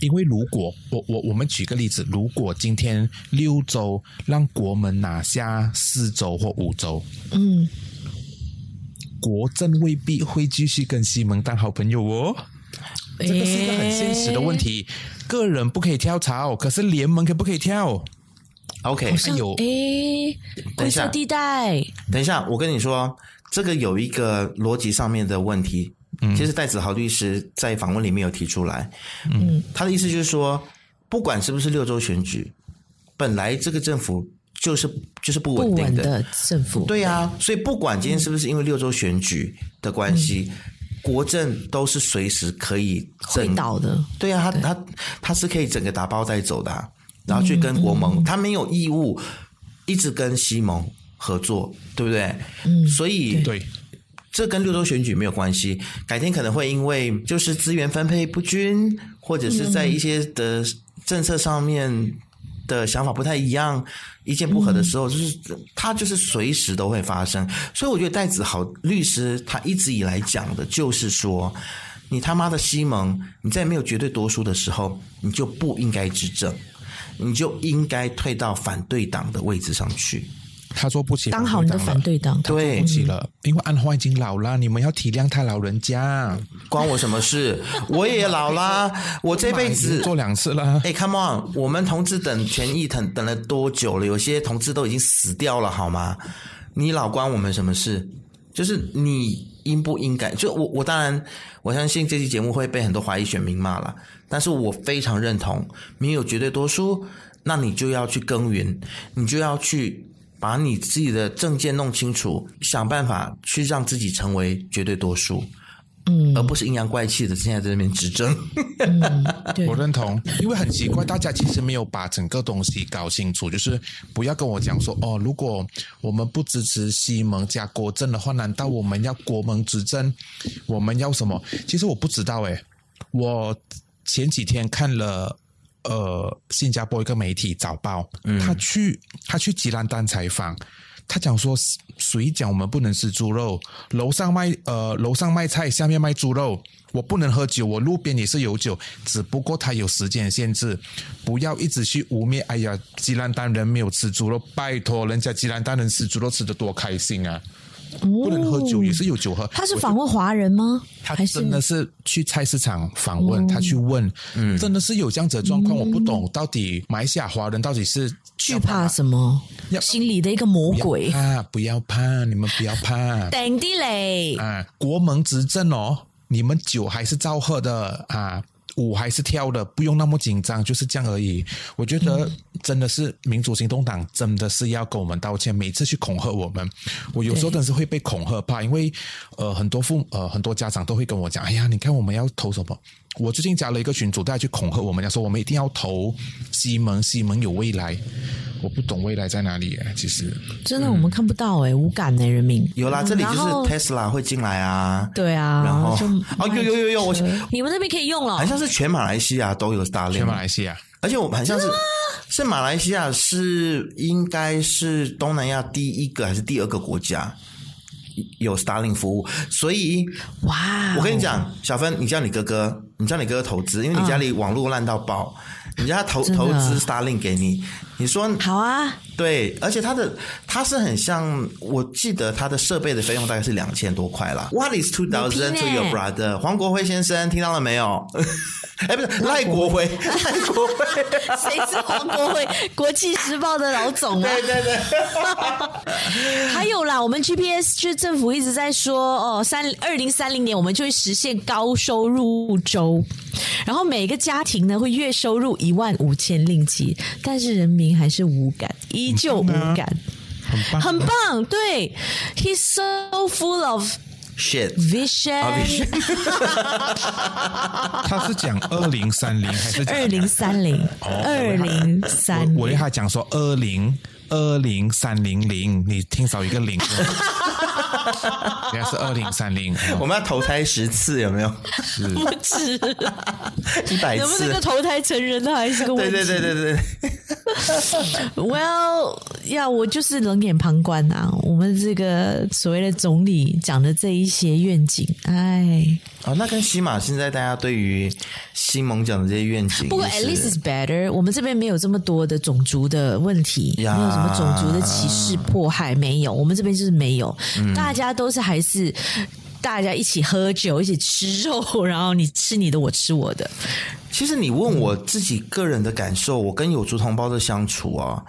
Speaker 3: 因为如果我我我们举个例子，如果今天六周让国门拿下四周或五周，
Speaker 2: 嗯，
Speaker 3: 国政未必会继续跟西蒙当好朋友哦。这个是一个很现实的问题，欸、个人不可以跳槽，可是联盟可不可以跳？OK，
Speaker 2: 还有诶，灰色地带。
Speaker 1: 等一下，我跟你说，这个有一个逻辑上面的问题。嗯，其实戴子豪律师在访问里面有提出来。嗯，他的意思就是说，不管是不是六州选举，本来这个政府就是就是不稳定的，
Speaker 2: 稳的政府。
Speaker 1: 对呀、啊，所以不管今天是不是因为六州选举的关系。嗯国政都是随时可以整
Speaker 2: 倒的，
Speaker 1: 对啊，他他他是可以整个打包带走的，啊，然后去跟国盟，嗯，他没有义务一直跟西盟合作，对不对？
Speaker 2: 嗯，
Speaker 1: 所以
Speaker 3: 对，
Speaker 1: 这跟六州选举没有关系。改天可能会因为就是资源分配不均，或者是在一些的政策上面的想法不太一样。意见不合的时候，就是他就是随时都会发生，所以我觉得戴子豪律师他一直以来讲的就是说，你他妈的西蒙，你在没有绝对多数的时候，你就不应该执政，你就应该退到反对党的位置上去。
Speaker 3: 他做不起，
Speaker 2: 当好你的反对党，
Speaker 1: 对，
Speaker 3: 不起了，因为安华已经老了，你们要体谅他老人家，
Speaker 1: 关我什么事？我也老啦，我这辈子
Speaker 3: 做两次了。
Speaker 1: 哎，come on，我们同志等权益等等了多久了？有些同志都已经死掉了，好吗？你老关我们什么事？就是你应不应该？就我，我当然我相信这期节目会被很多华裔选民骂了，但是我非常认同，没有绝对多数，那你就要去耕耘，你就要去。把你自己的政见弄清楚，想办法去让自己成为绝对多数，
Speaker 2: 嗯，
Speaker 1: 而不是阴阳怪气的现在在那边执政。
Speaker 2: 嗯，
Speaker 3: 我认同，因为很奇怪，大家其实没有把整个东西搞清楚，就是不要跟我讲说哦，如果我们不支持西蒙加国政的话，难道我们要国盟执政？我们要什么？其实我不知道诶，我前几天看了。呃，新加坡一个媒体早报，嗯、他去他去吉兰丹采访，他讲说，谁讲我们不能吃猪肉？楼上卖呃楼上卖菜，下面卖猪肉，我不能喝酒，我路边也是有酒，只不过他有时间限制，不要一直去污蔑。哎呀，吉兰丹人没有吃猪肉，拜托，人家吉兰丹人吃猪肉吃得多开心啊！不能喝酒，也是有酒喝。
Speaker 2: 他是访问华人吗？
Speaker 3: 他真的是去菜市场访问，他去问，嗯，真的是有这样子的状况。我不懂，到底马来西亚华人到底是
Speaker 2: 惧怕什么？心里的一个魔鬼。
Speaker 3: 啊，不要怕，你们不要怕。
Speaker 2: 等地雷
Speaker 3: 啊，国盟执政哦，你们酒还是照喝的啊。舞还是跳的，不用那么紧张，就是这样而已。我觉得真的是民主行动党真的是要跟我们道歉，每次去恐吓我们，我有时候真的是会被恐吓怕，因为呃很多父母呃很多家长都会跟我讲，哎呀，你看我们要投什么？我最近加了一个群组，大家去恐吓我们，讲说我们一定要投西蒙，西蒙有未来。我不懂未来在哪里，其实。
Speaker 2: 真的我们看不到哎，无感哎，人民。
Speaker 1: 有啦，这里就是 Tesla 会进来啊，
Speaker 2: 对啊，
Speaker 1: 然后哦有有有有，我
Speaker 2: 你们那边可以用了，
Speaker 1: 好像是全马来西亚都有 Starlink，
Speaker 3: 全马来西亚，
Speaker 1: 而且我们好像是是马来西亚是应该是东南亚第一个还是第二个国家有 Starlink 服务，所以
Speaker 2: 哇，
Speaker 1: 我跟你讲，小芬，你叫你哥哥，你叫你哥哥投资，因为你家里网络烂到爆。你叫他投投资 Starlink 给你，你说
Speaker 2: 好啊？
Speaker 1: 对，而且它的它是很像，我记得它的设备的费用大概是两千多块啦。What is two thousand to your brother？黄国辉先生听到了没有？哎，不是赖国辉，赖国辉，
Speaker 2: 谁是黄国辉？国际时报的老总啊！
Speaker 1: 对 对对。
Speaker 2: 还有啦，我们 GPS 就是政府一直在说哦，三二零三零年我们就会实现高收入州，然后每个家庭呢会月收入一万五千令吉，但是人民还是无感，依旧无感，
Speaker 3: 很棒，
Speaker 2: 很棒。对，He's so full of
Speaker 1: shit
Speaker 2: vision。
Speaker 3: 他是讲二零三零还是
Speaker 2: 二零三零？二零三零，
Speaker 3: 我以为他讲说二零二零三零零，你听少一个零。应该是二零三零，
Speaker 1: 我们要投胎十次有没有？
Speaker 3: 是
Speaker 2: 不止
Speaker 1: 一百次，
Speaker 2: 能不能投胎成人的还是个问题？
Speaker 1: 对对对对 对。
Speaker 2: Well，呀、yeah，我就是冷眼旁观啊。我们这个所谓的总理讲的这一些愿景，哎，
Speaker 1: 哦，那跟西马现在大家对于西蒙讲的这些愿景，
Speaker 2: 不过 at least is better。我们这边没有这么多的种族的问
Speaker 1: 题，
Speaker 2: 没有什么种族的歧视迫害，没有。我们这边就是没有，嗯、大家都是还是大家一起喝酒，一起吃肉，然后你吃你的，我吃我的。
Speaker 1: 其实你问我自己个人的感受，我跟有族同胞的相处啊，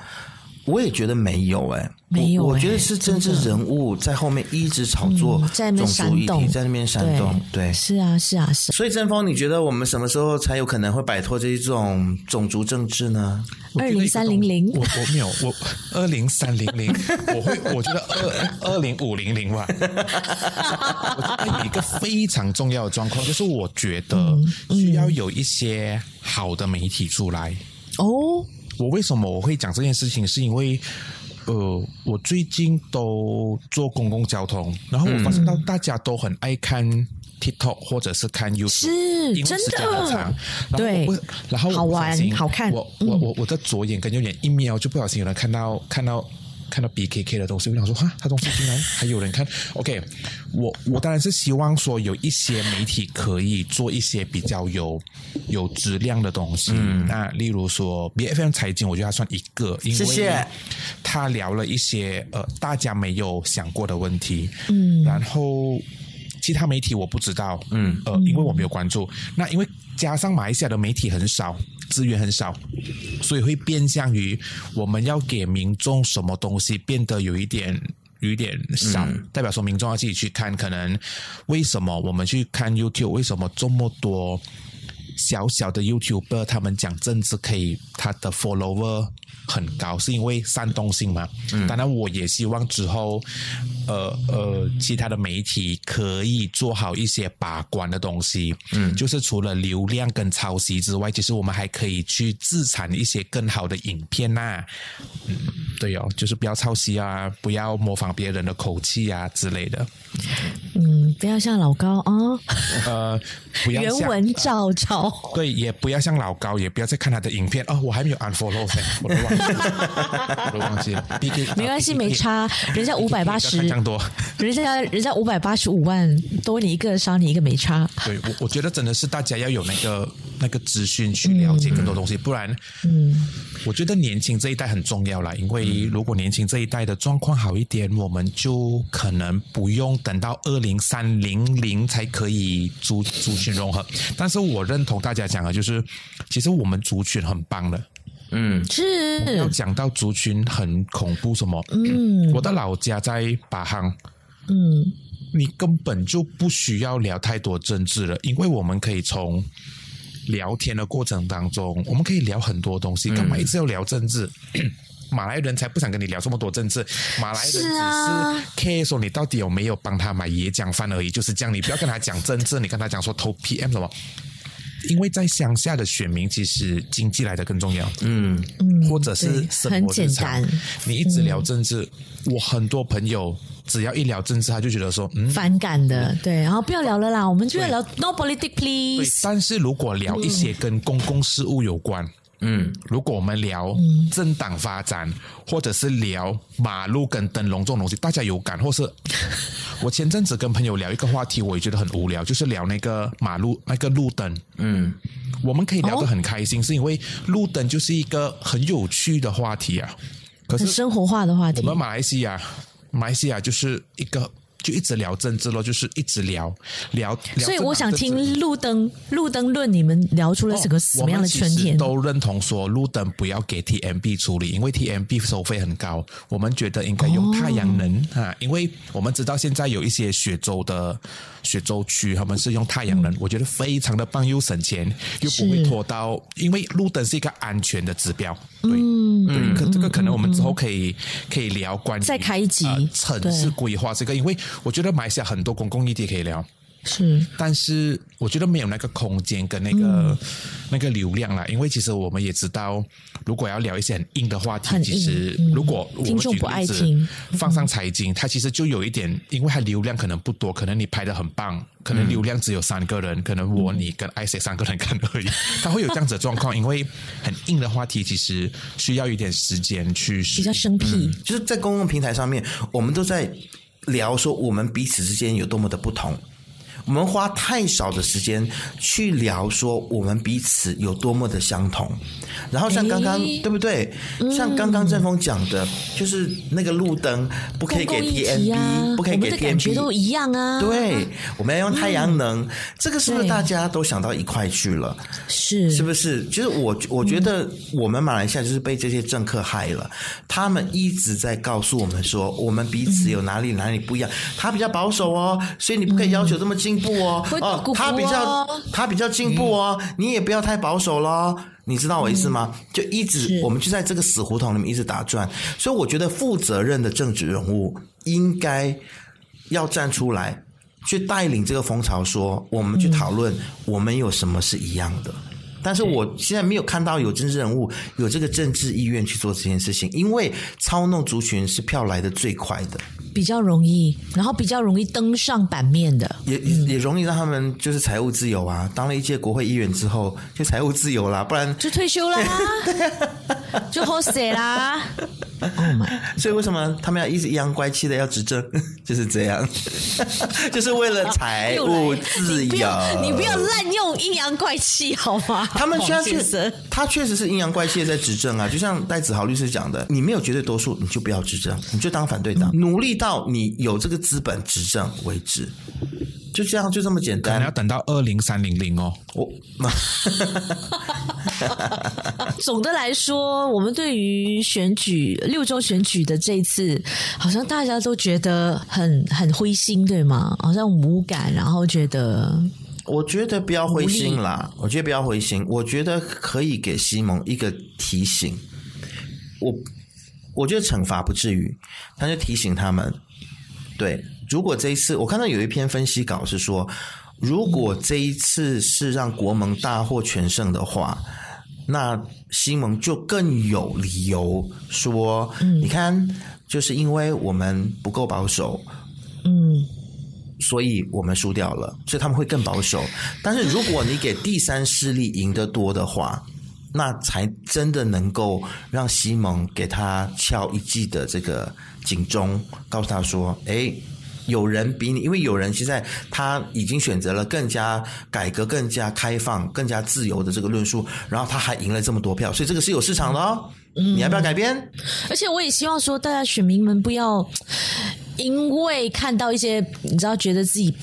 Speaker 1: 我也觉得没有哎、欸，
Speaker 2: 没有、欸，
Speaker 1: 我觉得是政治人物在后面一直炒作，在那边煽动，在那边煽动，对，
Speaker 2: 是啊，是啊，是。
Speaker 1: 所以正峰，你觉得我们什么时候才有可能会摆脱这一种种族政治呢？
Speaker 2: 二零三零零，
Speaker 3: 我我没有，我二零三零零，我会，我觉得二 二零五零零吧。我觉得有一个非常重要的状况，就是我觉得需要有一些好的媒体出来。
Speaker 2: 哦，
Speaker 3: 我为什么我会讲这件事情？是因为呃，我最近都坐公共交通，然后我发现到大家都很爱看。TikTok 或者是看 YouTube，
Speaker 2: 是真的，对，
Speaker 3: 然后
Speaker 2: 好玩好看。
Speaker 3: 我我我我的左眼跟右眼一瞄，就不小心有人看到看到看到 BKK 的东西，我想说哈，他东西竟然还有人看。OK，我我当然是希望说有一些媒体可以做一些比较有有质量的东西。嗯，那例如说 BFM 财经，我觉得它算一个，因为他聊了一些呃大家没有想过的问题。嗯，然后。其他媒体我不知道，嗯，呃，因为我没有关注。那因为加上马来西亚的媒体很少，资源很少，所以会变相于我们要给民众什么东西变得有一点有一点少，嗯、代表说民众要自己去看。可能为什么我们去看 YouTube？为什么这么多小小的 YouTuber 他们讲政治可以他的 follower 很高？是因为煽动性嘛？嗯，当然我也希望之后。呃呃，其他的媒体可以做好一些把关的东西，嗯，就是除了流量跟抄袭之外，其实我们还可以去自产一些更好的影片呐、啊，嗯，对哦，就是不要抄袭啊，不要模仿别人的口气啊之类的，
Speaker 2: 嗯，不要像老高啊，哦、
Speaker 3: 呃，不要
Speaker 2: 原文照抄、
Speaker 3: 呃，对，也不要像老高，也不要再看他的影片。哦，我还没有 unfollow 我都忘记了，我都忘记了。
Speaker 2: 没关系，没差，人家五百八十。
Speaker 3: 多，
Speaker 2: 人家人家五百八十五万，多你一个少你一个没差。
Speaker 3: 对，我我觉得真的是大家要有那个那个资讯去了解更多东西，嗯、不然，嗯，我觉得年轻这一代很重要啦。因为如果年轻这一代的状况好一点，我们就可能不用等到二零三零零才可以族族群融合。但是我认同大家讲的，就是其实我们族群很棒的。
Speaker 1: 嗯，
Speaker 2: 是
Speaker 3: 要讲到族群很恐怖什么？嗯，我的老家在巴夯，嗯，你根本就不需要聊太多政治了，因为我们可以从聊天的过程当中，我们可以聊很多东西，干嘛一直要聊政治？嗯 马来人才不想跟你聊这么多政治，马来人只是 care 说你到底有没有帮他买椰浆饭而已，就是这样。你不要跟他讲政治，你跟他讲说投 PM 什么，因为在乡下的选民其实经济来的更重要，嗯嗯，或者是生活日常。你一直聊政治，嗯、我很多朋友只要一聊政治，他就觉得说嗯
Speaker 2: 反感的，嗯、对，然后不要聊了啦，我们就要聊 No politics please。
Speaker 3: 但是如果聊一些跟公共事务有关。嗯，如果我们聊政党发展，嗯、或者是聊马路跟灯笼这种东西，大家有感，或是 我前阵子跟朋友聊一个话题，我也觉得很无聊，就是聊那个马路那个路灯。嗯，我们可以聊得很开心，哦、是因为路灯就是一个很有趣的话题啊，可是
Speaker 2: 生活化的话题。
Speaker 3: 我们马来西亚，马来西亚就是一个。就一直聊政治咯，就是一直聊聊。
Speaker 2: 所以我想听路灯路灯论，你们聊出了什么什么样的春天？
Speaker 3: 哦、都认同说路灯不要给 TMB 处理，因为 TMB 收费很高。我们觉得应该用太阳能、哦、啊，因为我们知道现在有一些雪州的雪州区，他们是用太阳能，嗯、我觉得非常的棒，又省钱，又不会拖到。因为路灯是一个安全的指标。对，嗯，对，可这个可能我们之后可以、嗯、可以聊关于
Speaker 2: 再开一集、
Speaker 3: 呃、城市规划这个，因为。我觉得马来西亚很多公共议题可以聊，
Speaker 2: 是，
Speaker 3: 但是我觉得没有那个空间跟那个、嗯、那个流量啦。因为其实我们也知道，如果要聊一些很硬的话题，其实如果我们
Speaker 2: 听众不爱听，
Speaker 3: 放上财经，它其实就有一点，因为它流量可能不多，可能你拍的很棒，可能流量只有三个人，可能我你跟艾 C 三个人看而已，它会有这样子的状况。因为很硬的话题，其实需要一点时间去
Speaker 2: 比较生僻、
Speaker 1: 嗯，就是在公共平台上面，我们都在。聊说我们彼此之间有多么的不同。我们花太少的时间去聊说我们彼此有多么的相同，然后像刚刚、欸、对不对？像刚刚正峰讲的，嗯、就是那个路灯不可以给 TMB，、啊、不可以给 TMB，
Speaker 2: 都一样啊。
Speaker 1: 对，我们要用太阳能，嗯、这个是不是大家都想到一块去了？
Speaker 2: 是，
Speaker 1: 是不是？就是我我觉得我们马来西亚就是被这些政客害了，他们一直在告诉我们说我们彼此有哪里哪里不一样，他比较保守哦，所以你不可以要求这么近。进步哦，哦，他比较他比较进步哦，嗯、你也不要太保守咯，你知道我意思吗？嗯、就一直我们就在这个死胡同里面一直打转，所以我觉得负责任的政治人物应该要站出来去带领这个风潮，说我们去讨论我们有什么是一样的。嗯、但是我现在没有看到有政治人物有这个政治意愿去做这件事情，因为操弄族群是票来的最快的。
Speaker 2: 比较容易，然后比较容易登上版面的，
Speaker 1: 也也容易让他们就是财务自由啊。当了一届国会议员之后，就财务自由啦，不然
Speaker 2: 就退休啦，就喝死啦。Oh
Speaker 1: 所以为什么他们要一直阴阳怪气的要执政？就是这样，就是为了财务自由。
Speaker 2: 你不要滥用阴阳怪气好吗？
Speaker 1: 他们确实，他确实是阴阳怪气的在执政啊。就像戴子豪律师讲的，你没有绝对多数，你就不要执政，你就当反对党，嗯、努力到。到你有这个资本执政为止，就这样，就这么简单。
Speaker 3: 可能要等到二零三零零哦。我，
Speaker 2: 总的来说，我们对于选举六州选举的这一次，好像大家都觉得很很灰心，对吗？好像无感，然后觉得，
Speaker 1: 我觉得不要灰心啦。我觉得不要灰心，我觉得可以给西蒙一个提醒。我。我觉得惩罚不至于，他就提醒他们，对，如果这一次我看到有一篇分析稿是说，如果这一次是让国盟大获全胜的话，那西蒙就更有理由说，嗯，你看，就是因为我们不够保守，嗯，所以我们输掉了，所以他们会更保守。但是如果你给第三势力赢得多的话，那才真的能够让西蒙给他敲一记的这个警钟，告诉他说：“哎，有人比你，因为有人现在他已经选择了更加改革、更加开放、更加自由的这个论述，然后他还赢了这么多票，所以这个是有市场的哦。嗯，你要不要改变？
Speaker 2: 而且我也希望说，大家选民们不要因为看到一些，你知道，觉得自己。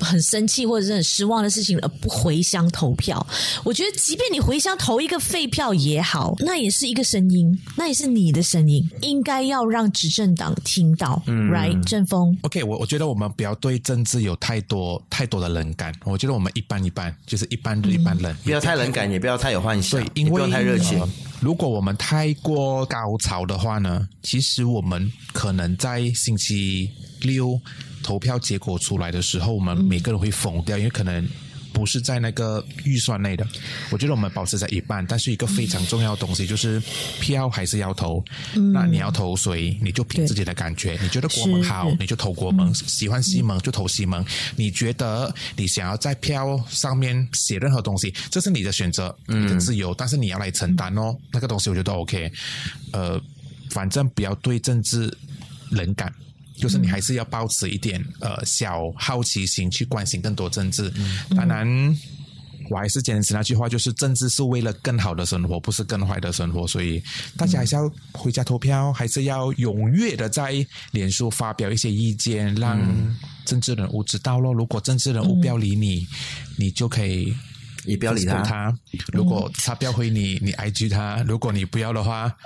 Speaker 2: 很生气或者是很失望的事情而不回乡投票。我觉得，即便你回乡投一个废票也好，那也是一个声音，那也是你的声音，应该要让执政党听到。嗯，Right，正风。
Speaker 3: OK，我我觉得我们不要对政治有太多太多的冷感。我觉得我们一般一般，就是一般一般人，
Speaker 1: 不要太冷感，也不要太有幻想，
Speaker 3: 对，因为
Speaker 1: 不用太热情。
Speaker 3: 如果我们太过高潮的话呢，其实我们可能在星期六投票结果出来的时候，我们每个人会疯掉，因为可能不是在那个预算内的。我觉得我们保持在一半，但是一个非常重要的东西就是票还是要投。那你要投谁，你就凭自己的感觉。你觉得国门好，你就投国盟；喜欢西盟就投西盟。你觉得你想要在票上面写任何东西，这是你的选择，你的自由，但是你要来承担哦。那个东西我觉得 OK。呃，反正不要对政治冷感。就是你还是要保持一点呃小好奇心去关心更多政治。当然，我还是坚持那句话，就是政治是为了更好的生活，不是更坏的生活。所以大家还是要回家投票，还是要踊跃的在脸书发表一些意见，让政治人物知道咯。如果政治人物不要理你，你就可以
Speaker 1: 也不要理他。
Speaker 3: 他如果他不要回你，你 IG 他。如果你不要的话。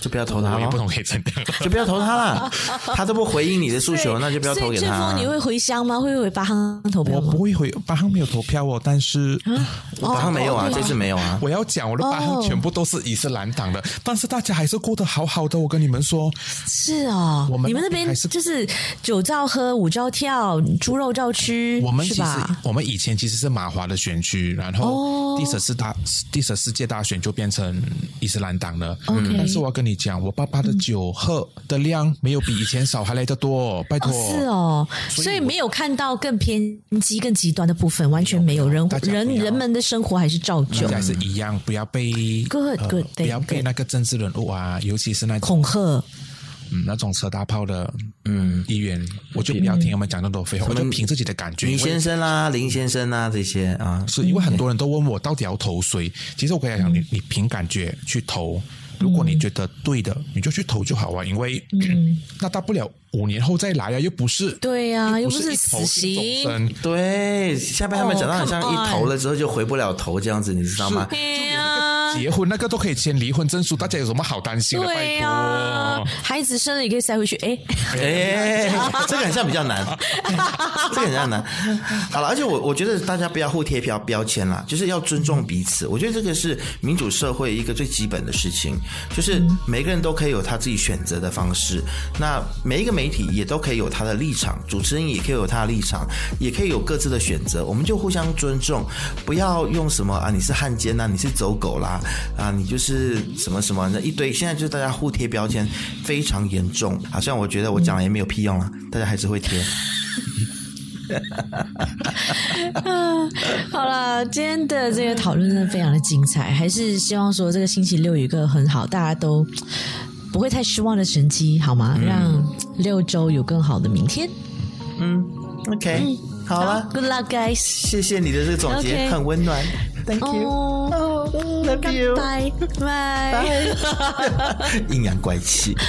Speaker 1: 就不要投他了，
Speaker 3: 我也不同意这
Speaker 1: 就不要投他了。他都不回应你的诉求，那就不要投给他。
Speaker 2: 阵风，你会回乡吗？会回八夯投票吗？
Speaker 3: 我不会回八夯，没有投票哦。但是
Speaker 1: 八夯没有啊，这次没有啊。
Speaker 3: 我要讲，我的八夯全部都是伊斯兰党的，但是大家还是过得好好的。我跟你们说，
Speaker 2: 是哦。我们你们那边就是酒照喝，舞照跳，猪肉照吃，
Speaker 3: 我们其实我们以前其实是马华的选区，然后第十四大第十四届大选就变成伊斯兰党了。嗯，但是我要跟你。你讲，我爸爸的酒喝的量没有比以前少，还来得多，拜托。
Speaker 2: 是哦，所以没有看到更偏激、更极端的部分，完全没有。人人人们的生活还是照旧，
Speaker 3: 还是一样，不要被
Speaker 2: good good，
Speaker 3: 不要被那个政治人物啊，尤其是那种
Speaker 2: 恐吓，
Speaker 3: 嗯，那种车大炮的，嗯，议员，我就不要听他们讲那么多废话，我就凭自己的感觉。
Speaker 1: 林先生啦，林先生啊，这些啊，
Speaker 3: 是因为很多人都问我到底要投谁，其实我跟你讲，你你凭感觉去投。如果你觉得对的，你就去投就好啊，因为、嗯、那大不了五年后再来啊，又不是
Speaker 2: 对呀、啊，又不是死刑。
Speaker 1: 对，下面他们讲到好像一投了之后就回不了头这样子，你知道吗？
Speaker 3: 结婚那个都可以签离婚证书，大家有什么好担心的？
Speaker 2: 对呀，孩子生了也可以塞回去。哎
Speaker 1: 哎，这个好像比较难，这个很像难。好了，而且我我觉得大家不要互贴标标签啦，就是要尊重彼此。我觉得这个是民主社会一个最基本的事情，就是每个人都可以有他自己选择的方式。那每一个媒体也都可以有他的立场，主持人也可以有他的立场，也可以有各自的选择。我们就互相尊重，不要用什么啊，你是汉奸呐，你是走狗啦。啊，你就是什么什么那一堆，现在就是大家互贴标签非常严重，好像我觉得我讲了也没有屁用了，大家还是会贴。
Speaker 2: 好了，今天的这个讨论真的非常的精彩，还是希望说这个星期六有一个很好，大家都不会太失望的成绩，好吗？嗯、让六周有更好的明天。
Speaker 1: 嗯，OK，嗯好了
Speaker 2: ，Good luck, guys，
Speaker 1: 谢谢你的这个总结，Okay. 很温暖，Thank you。Oh. Love you，
Speaker 2: 拜拜。
Speaker 1: 阴阳怪气。